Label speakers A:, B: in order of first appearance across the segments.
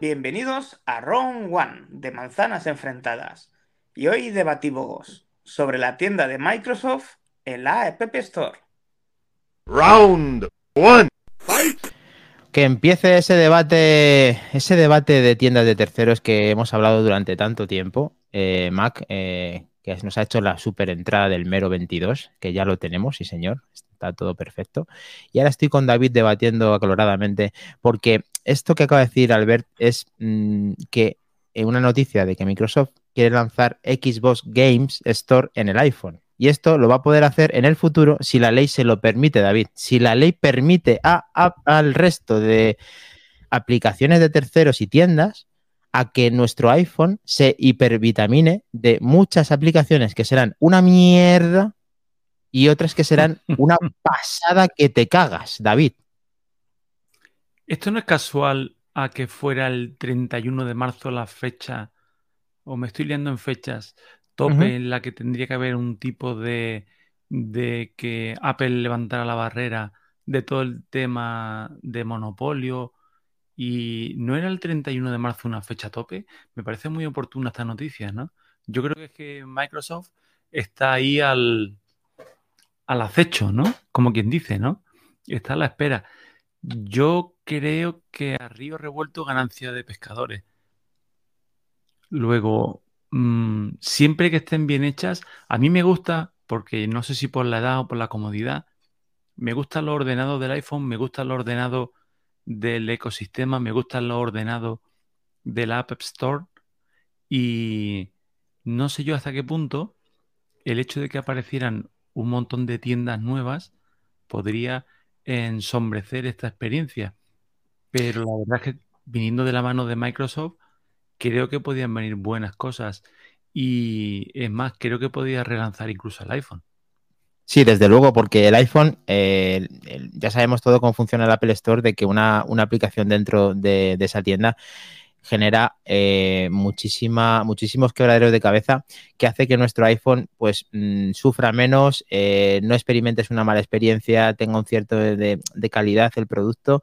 A: Bienvenidos a Round One de Manzanas Enfrentadas. Y hoy debatimos sobre la tienda de Microsoft en la App Store.
B: Round One.
C: Que empiece ese debate, ese debate de tiendas de terceros que hemos hablado durante tanto tiempo. Eh, Mac, eh, que nos ha hecho la super entrada del mero 22, que ya lo tenemos, sí señor, está todo perfecto. Y ahora estoy con David debatiendo acaloradamente, porque esto que acaba de decir Albert es mm, que en una noticia de que Microsoft quiere lanzar Xbox Games Store en el iPhone. Y esto lo va a poder hacer en el futuro si la ley se lo permite, David. Si la ley permite a, al resto de aplicaciones de terceros y tiendas a que nuestro iPhone se hipervitamine de muchas aplicaciones que serán una mierda y otras que serán una pasada que te cagas, David.
D: Esto no es casual a que fuera el 31 de marzo la fecha, o me estoy liando en fechas, tope en la que tendría que haber un tipo de, de que Apple levantara la barrera de todo el tema de monopolio y no era el 31 de marzo una fecha tope. Me parece muy oportuna esta noticia, ¿no? Yo creo que es que Microsoft está ahí al, al acecho, ¿no? Como quien dice, ¿no? Está a la espera. Yo creo que a río revuelto ganancia de pescadores. Luego, mm, siempre que estén bien hechas, a mí me gusta, porque no sé si por la edad o por la comodidad, me gusta lo ordenado del iPhone, me gusta lo ordenado del ecosistema, me gusta lo ordenado del App Store y no sé yo hasta qué punto el hecho de que aparecieran un montón de tiendas nuevas podría ensombrecer esta experiencia. Pero la verdad es que viniendo de la mano de Microsoft, creo que podían venir buenas cosas. Y es más, creo que podía relanzar incluso el iPhone.
C: Sí, desde luego, porque el iPhone, eh, ya sabemos todo cómo funciona el Apple Store, de que una, aplicación dentro de, esa tienda genera eh, muchísima, muchísimos quebraderos de cabeza que hace que nuestro iPhone pues mm, sufra menos, eh, no experimentes una mala experiencia, tenga un cierto de, de calidad el producto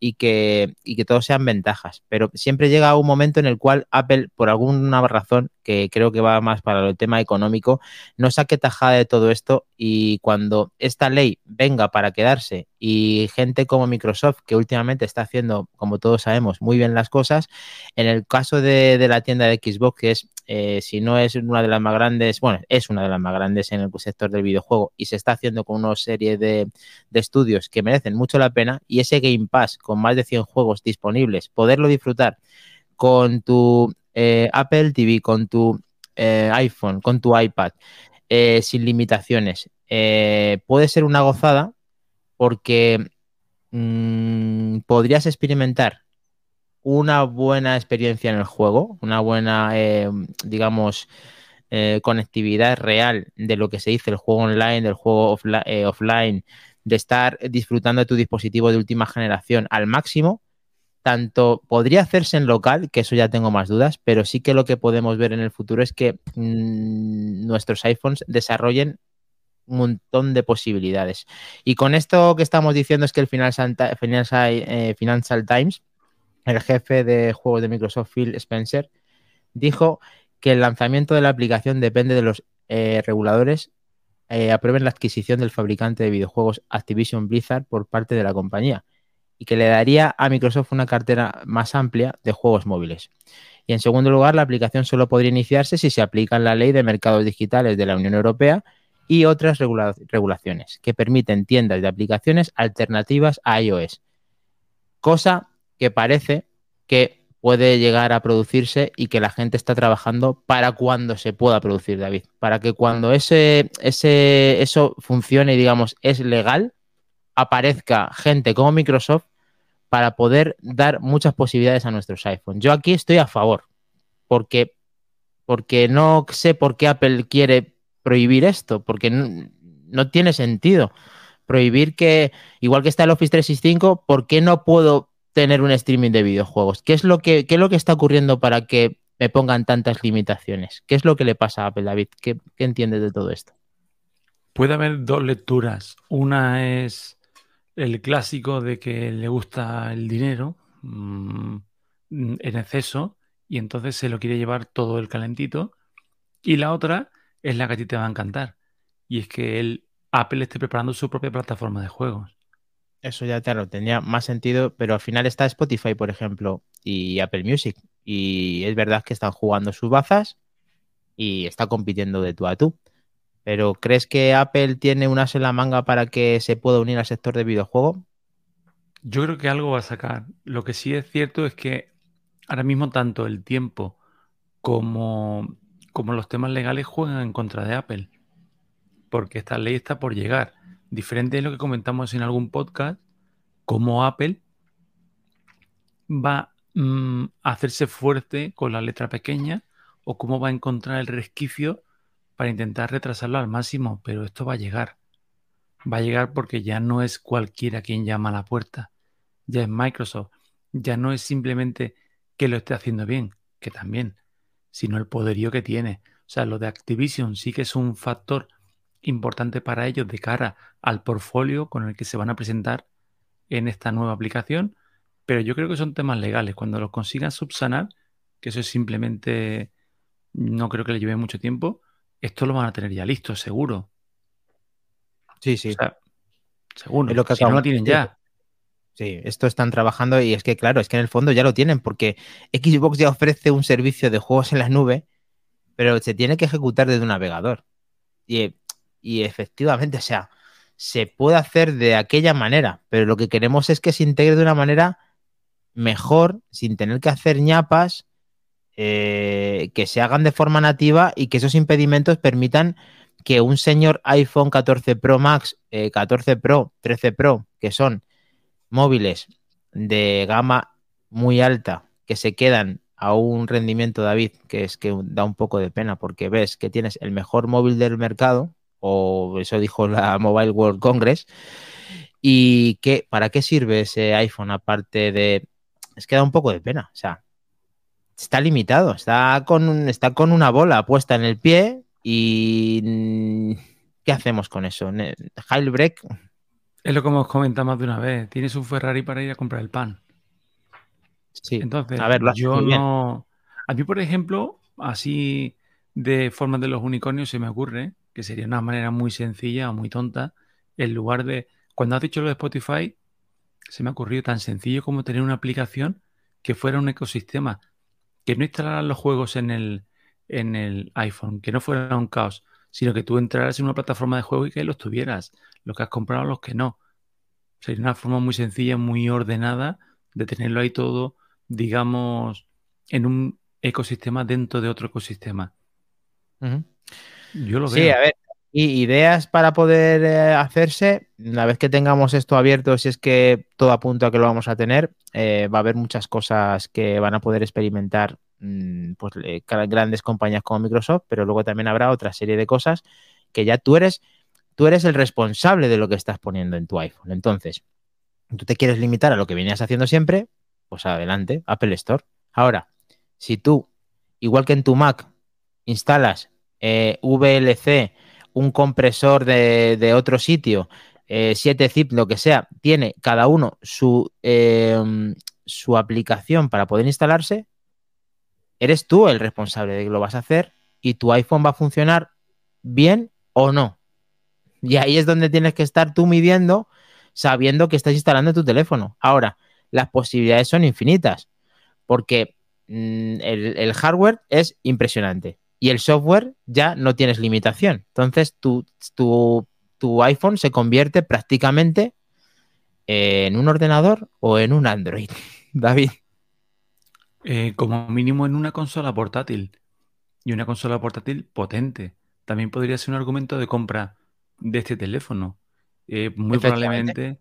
C: y que, y que todos sean ventajas. Pero siempre llega un momento en el cual Apple, por alguna razón, que creo que va más para el tema económico, no saque tajada de todo esto y cuando esta ley venga para quedarse y gente como Microsoft, que últimamente está haciendo, como todos sabemos, muy bien las cosas, en el caso de, de la tienda de Xbox, que es eh, si no es una de las más grandes, bueno, es una de las más grandes en el sector del videojuego y se está haciendo con una serie de, estudios que merecen mucho la pena y ese Game Pass con más de 100 juegos disponibles, poderlo disfrutar con tu eh, Apple TV, con tu eh, iPhone, con tu iPad, sin limitaciones, puede ser una gozada porque mm, podrías experimentar una buena experiencia en el juego, una buena, eh, digamos, eh, conectividad real de lo que se dice el juego online, del juego eh, offline, de estar disfrutando de tu dispositivo de última generación al máximo, tanto podría hacerse en local, que eso ya tengo más dudas, pero sí que lo que podemos ver en el futuro es que mm, nuestros iPhones desarrollen un montón de posibilidades. Y con esto que estamos diciendo es que el Financial Times el jefe de juegos de Microsoft, Phil Spencer, dijo que el lanzamiento de la aplicación depende de los eh, reguladores eh, aprueben la adquisición del fabricante de videojuegos Activision Blizzard por parte de la compañía y que le daría a Microsoft una cartera más amplia de juegos móviles. Y en segundo lugar, la aplicación solo podría iniciarse si se aplica la ley de mercados digitales de la Unión Europea y otras regulaciones que permiten tiendas de aplicaciones alternativas a iOS. Cosa que parece que puede llegar a producirse y que la gente está trabajando para cuando se pueda producir, David. Para que cuando ese, ese, eso funcione y digamos es legal, aparezca gente como Microsoft para poder dar muchas posibilidades a nuestros iPhones. Yo aquí estoy a favor, porque, porque no sé por qué Apple quiere prohibir esto, porque no, no tiene sentido prohibir que, igual que está el Office 365, ¿por qué no puedo tener un streaming de videojuegos? ¿Qué es lo que, es lo que está ocurriendo para que me pongan tantas limitaciones? ¿Qué es lo que le pasa a Apple, David? ¿Qué, entiendes de todo esto?
D: Puede haber dos lecturas. Una es el clásico de que le gusta el dinero. Mm, en exceso y entonces se lo quiere llevar todo el calentito. Y la otra es la que a ti te va a encantar. Y es que el Apple esté preparando su propia plataforma de juegos.
C: Eso ya, claro, tendría más sentido, pero al final está Spotify, por ejemplo, y Apple Music. Y es verdad que están jugando sus bazas y está compitiendo de tú a tú. Pero ¿crees que Apple tiene una sola manga para que se pueda unir al sector de videojuego?
D: Yo creo que algo va a sacar. Lo que sí es cierto es que ahora mismo tanto el tiempo como, como los temas legales juegan en contra de Apple. Porque esta ley está por llegar. Diferente de lo que comentamos en algún podcast, como Apple va mm, a hacerse fuerte con la letra pequeña o cómo va a encontrar el resquicio para intentar retrasarlo al máximo, pero esto va a llegar. Va a llegar porque ya no es cualquiera quien llama a la puerta, ya es Microsoft, ya no es simplemente que lo esté haciendo bien, que también, sino el poderío que tiene. O sea, lo de Activision sí que es un factor importante para ellos de cara al portfolio con el que se van a presentar en esta nueva aplicación, pero yo creo que son temas legales. Cuando los consigan subsanar, que eso es simplemente, no creo que le lleve mucho tiempo, esto lo van a tener ya listo, seguro.
C: Sí, sí.
D: seguro. lo que si no lo tienen ya.
C: Sí, esto están trabajando y es que, claro, es que en el fondo ya lo tienen, porque Xbox ya ofrece un servicio de juegos en la nube, pero se tiene que ejecutar desde un navegador. Y y efectivamente, o sea, se puede hacer de aquella manera, pero lo que queremos es que se integre de una manera mejor, sin tener que hacer ñapas, eh, que se hagan de forma nativa y que esos impedimentos permitan que un señor iPhone 14 Pro Max, 14 eh, Pro, 13 Pro, que son móviles de gama muy alta, que se quedan a un rendimiento, David, que es que da un poco de pena, porque ves que tienes el mejor móvil del mercado, o eso dijo la Mobile World Congress. ¿Y qué, para qué sirve ese iPhone aparte de... Es que da un poco de pena, o sea, está limitado, está con, está con una bola puesta en el pie y... ¿Qué hacemos con eso? Heilbreak.
D: Es lo que hemos comentado más de una vez. Tienes un Ferrari para ir a comprar el pan.
C: Sí.
D: Entonces, a ver, yo no. A mí, por ejemplo, así de forma de los unicornios se me ocurre que sería una manera muy sencilla o muy tonta, en lugar de, cuando has dicho lo de Spotify, se me ha ocurrido tan sencillo como tener una aplicación que fuera un ecosistema, que no instalaran los juegos en el, en el iPhone, que no fuera un caos, sino que tú entraras en una plataforma de juego y que los tuvieras, los que has comprado, los que no. Sería una forma muy sencilla, muy ordenada de tenerlo ahí todo, digamos, en un ecosistema dentro de otro ecosistema. Yo lo
C: sí, a ver. Y ideas para poder eh, hacerse, una vez que tengamos esto abierto, si es que todo apunta a que lo vamos a tener, eh, va a haber muchas cosas que van a poder experimentar mm, pues, eh, grandes compañías como Microsoft, pero luego también habrá otra serie de cosas que ya tú eres, tú eres el responsable de lo que estás poniendo en tu iPhone. Entonces, tú te quieres limitar a lo que venías haciendo siempre, pues adelante, Apple Store. Ahora, si tú, igual que en tu Mac, instalas eh, VLC, un compresor de, otro sitio, 7 eh, zip, lo que sea, tiene cada uno su, em, su aplicación para poder instalarse, eres tú el responsable de que lo vas a hacer y tu iPhone va a funcionar bien o no. Y ahí es donde tienes que estar tú midiendo sabiendo que estás instalando tu teléfono. Ahora, las posibilidades son infinitas porque mm, el, hardware es impresionante y el software ya no tienes limitación. Entonces tu, tu, iPhone se convierte prácticamente en un ordenador o en un Android. David.
D: Eh, como mínimo en una consola portátil. Y una consola portátil potente. También podría ser un argumento de compra de este teléfono. Eh, muy probablemente,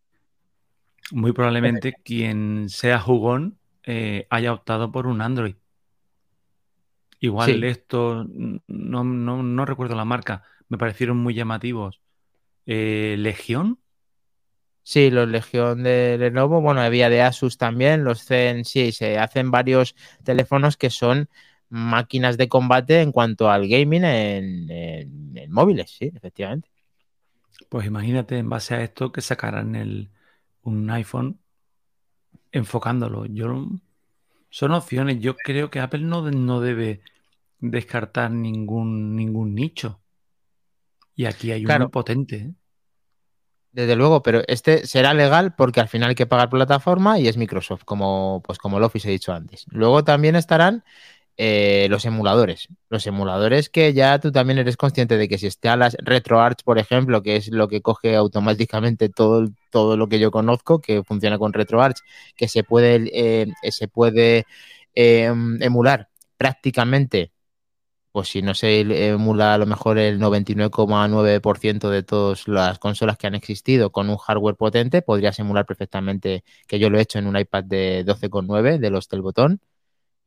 D: muy probablemente quien sea jugón eh, haya optado por un Android. Igual esto, no, no, recuerdo la marca, me parecieron muy llamativos. Eh, ¿Legión?
C: Sí, los Legión de Lenovo, bueno, había de Asus también, los Zen, sí, se hacen varios teléfonos que son máquinas de combate en cuanto al gaming en, móviles, sí, efectivamente.
D: Pues imagínate en base a esto que sacaran el, un iPhone enfocándolo. Yo Son opciones. Yo creo que Apple no, no debe descartar ningún, ningún nicho. Y aquí hay
C: Claro.
D: uno potente. ¿eh?
C: Desde luego, pero este será legal porque al final hay que pagar plataforma y es Microsoft, como, pues como el Office he dicho antes. Luego también estarán eh, los emuladores. Los emuladores que ya tú también eres consciente de que si instalas RetroArch, por ejemplo, que es lo que coge automáticamente todo, todo lo que yo conozco, que funciona con RetroArch, que se puede, eh, se puede eh, emular prácticamente pues si no se emula a lo mejor el 99,9% de todas las consolas que han existido con un hardware potente, podrías emular perfectamente, que yo lo he hecho en un iPad de 12,9 de los del botón,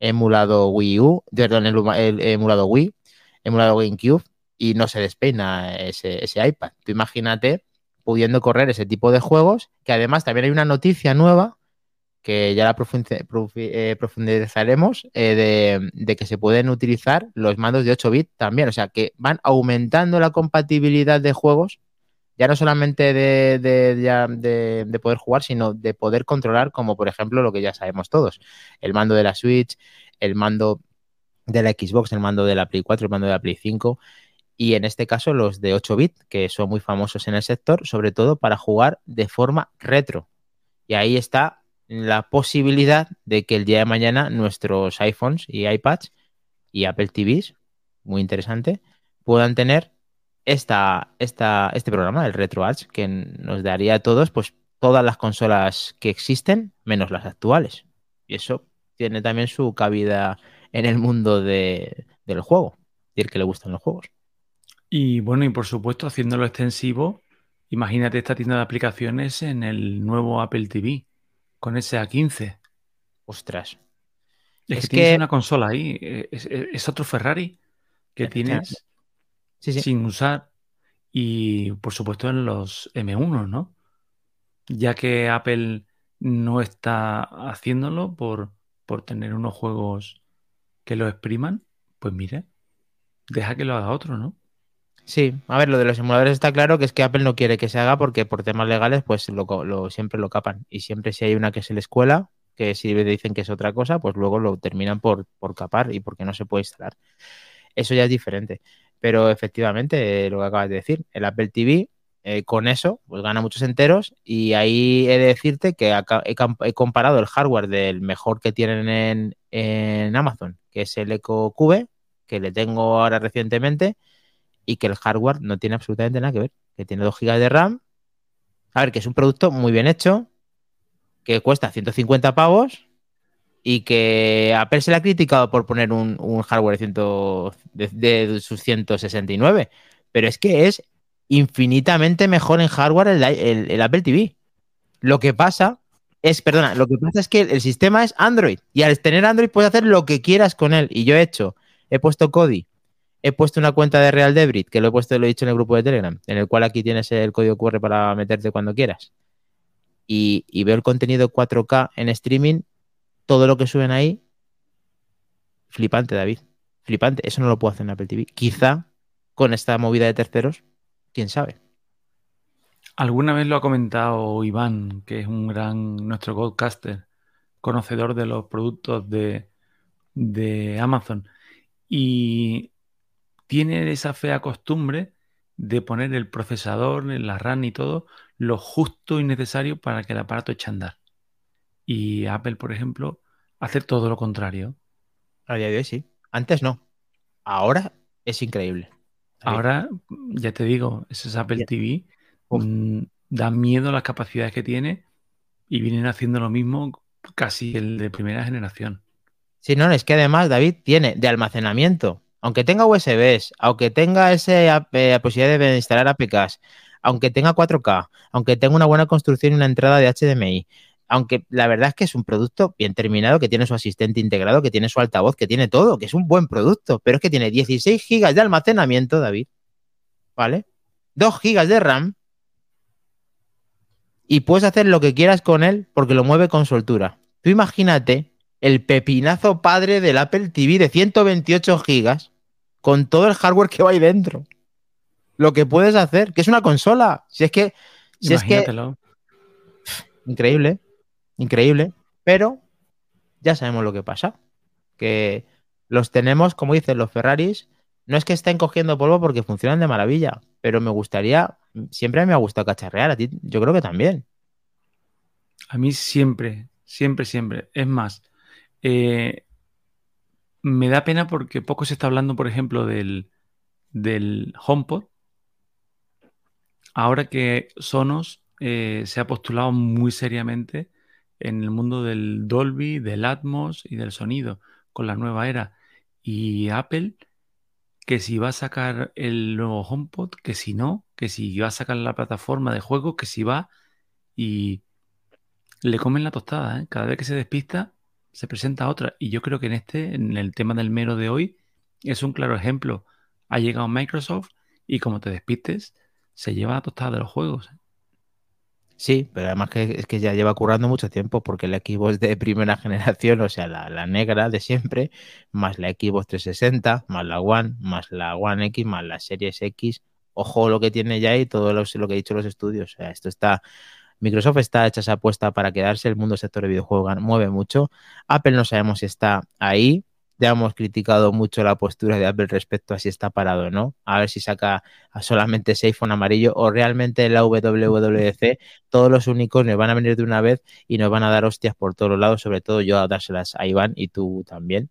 C: emulado Wii U, perdón, el, emulado Wii, emulado GameCube y no se despeina ese, iPad. Tú imagínate pudiendo correr ese tipo de juegos, que además también hay una noticia nueva que ya la eh, profundizaremos, eh, de, de que se pueden utilizar los mandos de 8 bits también. O sea, que van aumentando la compatibilidad de juegos, ya no solamente de, de- poder jugar, sino de poder controlar, como por ejemplo lo que ya sabemos todos, el mando de la Switch, el mando de la Xbox, el mando de la Play 4, el mando de la Play 5. Y en este caso los de 8 bits, que son muy famosos en el sector, sobre todo para jugar de forma retro. Y ahí está la posibilidad de que el día de mañana nuestros iPhones y iPads y Apple TVs, muy interesante, puedan tener esta, esta, este programa, el RetroArch, que nos daría a todos pues, todas las consolas que existen, menos las actuales. Y eso tiene también su cabida en el mundo de- del juego, decir que le gustan los juegos.
D: Y bueno, y por supuesto, haciéndolo extensivo, imagínate esta tienda de aplicaciones en el nuevo Apple TV con ese A15.
C: Ostras.
D: Es,
C: Es
D: que tienes
C: que-
D: una consola ahí, eh, es, es- es otro Ferrari que tienes
C: Sí, sí.
D: sin usar y por supuesto en los M1, ¿no? Ya que Apple no está haciéndolo por, por tener unos juegos que lo expriman, pues mire, deja que lo haga otro, ¿no?
C: Sí, a ver, lo de los emuladores está claro que es que Apple no quiere que se haga porque por temas legales pues lo, lo- siempre lo capan. Y siempre si hay una que se les cuela, que si le dicen que es otra cosa, pues luego lo terminan por, por capar y porque no se puede instalar. Eso ya es diferente. Pero efectivamente, eh, lo que acabas de decir, el Apple TV eh, con eso pues gana muchos enteros y ahí he de decirte que he, he comparado el hardware del mejor que tienen en, en Amazon, que es el Echo Cube, que le tengo ahora recientemente y que el hardware no tiene absolutamente nada que ver. Que tiene 2 GB de RAM. A ver, que es un producto muy bien hecho, que cuesta 150 pavos y que Apple se le ha criticado por poner un, hardware de, 100 de, de sus 169. Pero es que es infinitamente mejor en hardware el, Apple TV. Lo que pasa es, perdona, lo que pasa es que el sistema es Android y al tener Android puedes hacer lo que quieras con él. Y yo he hecho, he puesto Kodi, he puesto una cuenta de Real Debit, que lo he puesto, lo he dicho en el grupo de Telegram, en el cual aquí tienes el código QR para meterte cuando quieras. Y veo el contenido 4K en streaming, todo lo que suben ahí, flipante, David. Flipante. Eso no lo puedo hacer en Apple TV. Quizá con esta movida de terceros, quién sabe.
D: Alguna vez lo ha comentado Iván, que es un gran, nuestro Goldcaster, conocedor de los productos de, de Amazon. Y tiene esa fea costumbre de poner el procesador, la RAM y todo, lo justo y necesario para que el aparato eche a andar. Y Apple, por ejemplo, hace todo lo contrario.
C: A día de hoy sí. Antes no. Ahora es increíble.
D: Ahora, ya te digo, ese es Apple. TV.
C: Uf.
D: mm, Da miedo las capacidades que tiene y vienen haciendo lo mismo casi el de primera generación.
C: Sí, no, es que además David tiene de almacenamiento, aunque tenga USBs, aunque tenga esa posibilidad de instalar APKs, aunque tenga 4K, aunque tenga una buena construcción y una entrada de HDMI, aunque la verdad es que es un producto bien terminado, que tiene su asistente integrado, que tiene su altavoz, que tiene todo, que es un buen producto, pero es que tiene 16 GB de almacenamiento, David, ¿vale? 2 GB de RAM y puedes hacer lo que quieras con él porque lo mueve con soltura. Tú imagínate el pepinazo padre del Apple TV de 128 gigas con todo el hardware que va ahí dentro. Lo que puedes hacer, que es una consola. Si es que, si es que
D: Imagínatelo.
C: increíble, increíble, pero ya sabemos lo que pasa. Que los tenemos, como dicen los Ferraris, no es que estén cogiendo polvo porque funcionan de maravilla, pero me gustaría, siempre me ha gustado cacharrear, a ti yo creo que también.
D: A mí siempre, siempre, siempre. Es más, eh, me da pena porque poco se está hablando, por ejemplo, del, del HomePod. Ahora que Sonos eh, se ha postulado muy seriamente en el mundo del Dolby, del Atmos y del sonido con la nueva era. Y Apple, que si va a sacar el nuevo HomePod, que si no, que si va a sacar la plataforma de juego, que si va y le comen la tostada. ¿eh? Cada vez que se despista, se presenta otra. Y yo creo que en este, en el tema del mero de hoy, es un claro ejemplo. Ha llegado Microsoft y como te despistes, se lleva la tostada de los juegos. ¿eh?
C: Sí, pero además que es que ya lleva currando mucho tiempo porque el Xbox de primera generación, o sea, la, negra de siempre, más la Xbox 360, más la One, más la One X, más la Series X, ojo lo que tiene ya y todo lo, lo que he dicho los estudios. O sea, esto está Microsoft está hecha esa apuesta para quedarse, el mundo sector de videojuegos mueve mucho. Apple no sabemos si está ahí. Ya hemos criticado mucho la postura de Apple respecto a si está parado o no. A ver si saca solamente ese iPhone amarillo o realmente la WWDC. Todos los unicornios van a venir de una vez y nos van a dar hostias por todos los lados, sobre todo yo a dárselas a Iván y tú también.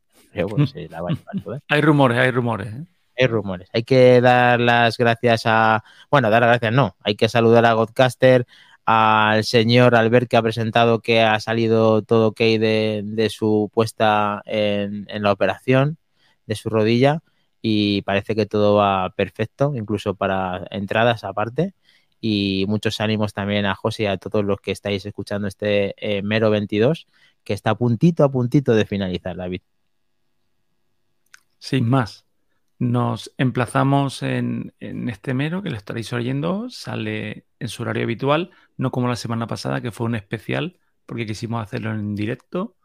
D: hay rumores, hay rumores. ¿eh?
C: Hay rumores. Hay que dar las gracias a. Bueno, dar las gracias no. Hay que saludar a Godcaster, al señor Albert que ha presentado que ha salido todo ok de, su puesta en, la operación de su rodilla y parece que todo va perfecto, incluso para entradas aparte. Y muchos ánimos también a José y a todos los que estáis escuchando este eh, mero 22, que está a puntito, a puntito de finalizar, David.
D: Sin más, nos emplazamos en, este mero que lo estaréis oyendo, sale en su horario habitual, no como la semana pasada que fue un especial porque quisimos hacerlo en directo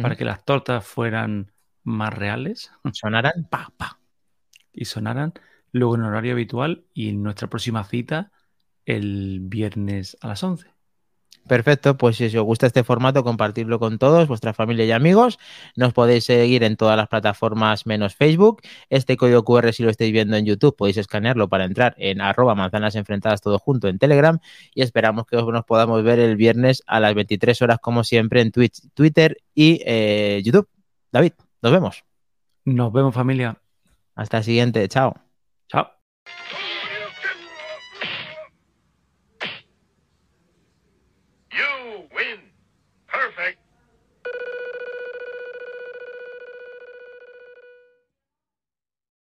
D: para que las tortas fueran más reales.
C: Sonaran, pa, pa.
D: Y sonaran luego en horario habitual y en nuestra próxima cita el viernes a las 11.
C: Perfecto, pues si os gusta este formato, compartirlo con todos, vuestra familia y amigos. Nos podéis seguir en todas las plataformas menos Facebook. Este código QR, si lo estáis viendo en YouTube, podéis escanearlo para entrar en arroba manzanas enfrentadas todo junto en Telegram. Y esperamos que nos podamos ver el viernes a las 23 horas, como siempre, en Twitch, Twitter y eh, YouTube. David, nos vemos.
D: Nos vemos, familia.
C: Hasta el siguiente. Chao.
D: Chao.